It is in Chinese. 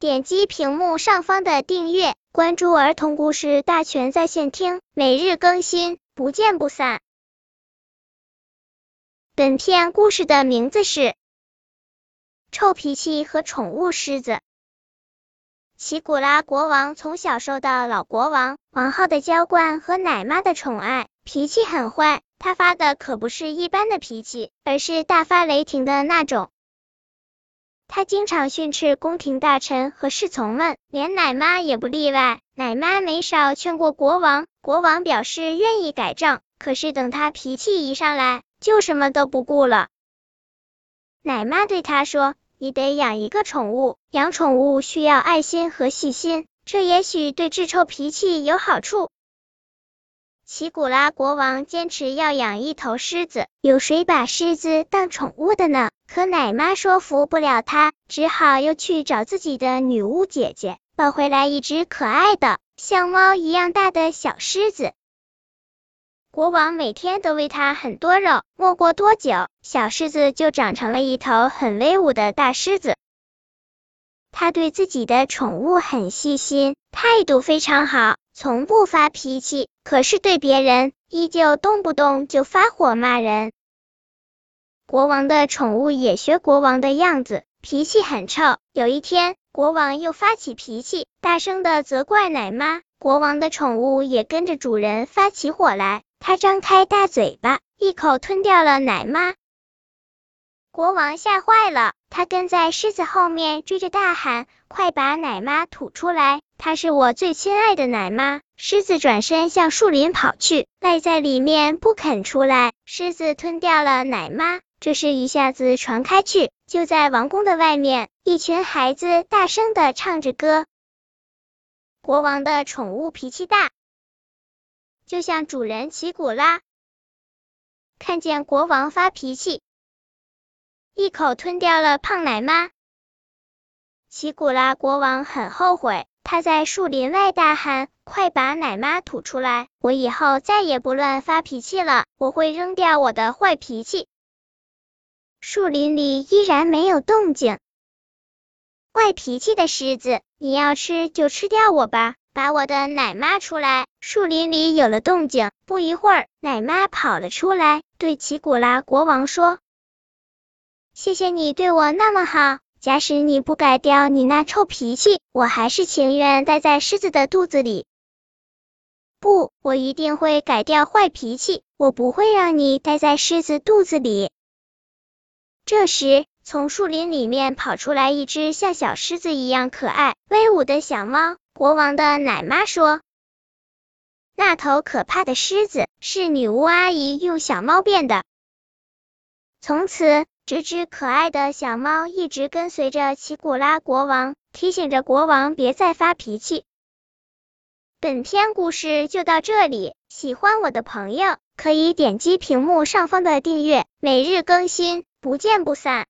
点击屏幕上方的订阅，关注儿童故事大全在线听，每日更新，不见不散。本片故事的名字是《臭脾气和宠物狮子》。奇古拉国王从小受到老国王、王后的娇惯和奶妈的宠爱，脾气很坏。他发的可不是一般的脾气，而是大发雷霆的那种。他经常训斥宫廷大臣和侍从们，连奶妈也不例外。奶妈没少劝过国王，国王表示愿意改正，可是等他脾气一上来，就什么都不顾了。奶妈对他说。你得养一个宠物，养宠物需要爱心和细心，这也许对治臭脾气有好处。奇古拉国王坚持要养一头狮子，有谁把狮子当宠物的呢？可奶妈说服不了他，只好又去找自己的女巫姐姐，抱回来一只可爱的像猫一样大的小狮子。国王每天都喂它很多肉，没过多久，小狮子就长成了一头很威武的大狮子。他对自己的宠物很细心，态度非常好，从不发脾气。可是对别人，依旧动不动就发火骂人。国王的宠物也学国王的样子，脾气很臭。有一天，国王又发起脾气，大声的责怪奶妈。国王的宠物也跟着主人发起火来。它张开大嘴巴，一口吞掉了奶妈。国王吓坏了，他跟在狮子后面追着大喊：“快把奶妈吐出来！她是我最亲爱的奶妈！”狮子转身向树林跑去，赖在里面不肯出来。狮子吞掉了奶妈，这事一下子传开去。就在王宫的外面，一群孩子大声的唱着歌。国王的宠物脾气大。就像主人奇古拉看见国王发脾气，一口吞掉了胖奶妈。奇古拉国王很后悔，他在树林外大喊：“快把奶妈吐出来！我以后再也不乱发脾气了，我会扔掉我的坏脾气。”树林里依然没有动静。坏脾气的狮子，你要吃就吃掉我吧。把我的奶妈出来！树林里有了动静，不一会儿，奶妈跑了出来，对奇古拉国王说：“谢谢你对我那么好，假使你不改掉你那臭脾气，我还是情愿待在狮子的肚子里。不，我一定会改掉坏脾气，我不会让你待在狮子肚子里。”这时，从树林里面跑出来一只像小狮子一样可爱、威武的小猫。国王的奶妈说：“那头可怕的狮子是女巫阿姨用小猫变的。”从此，这只可爱的小猫一直跟随着奇古拉国王，提醒着国王别再发脾气。本篇故事就到这里，喜欢我的朋友可以点击屏幕上方的订阅，每日更新，不见不散。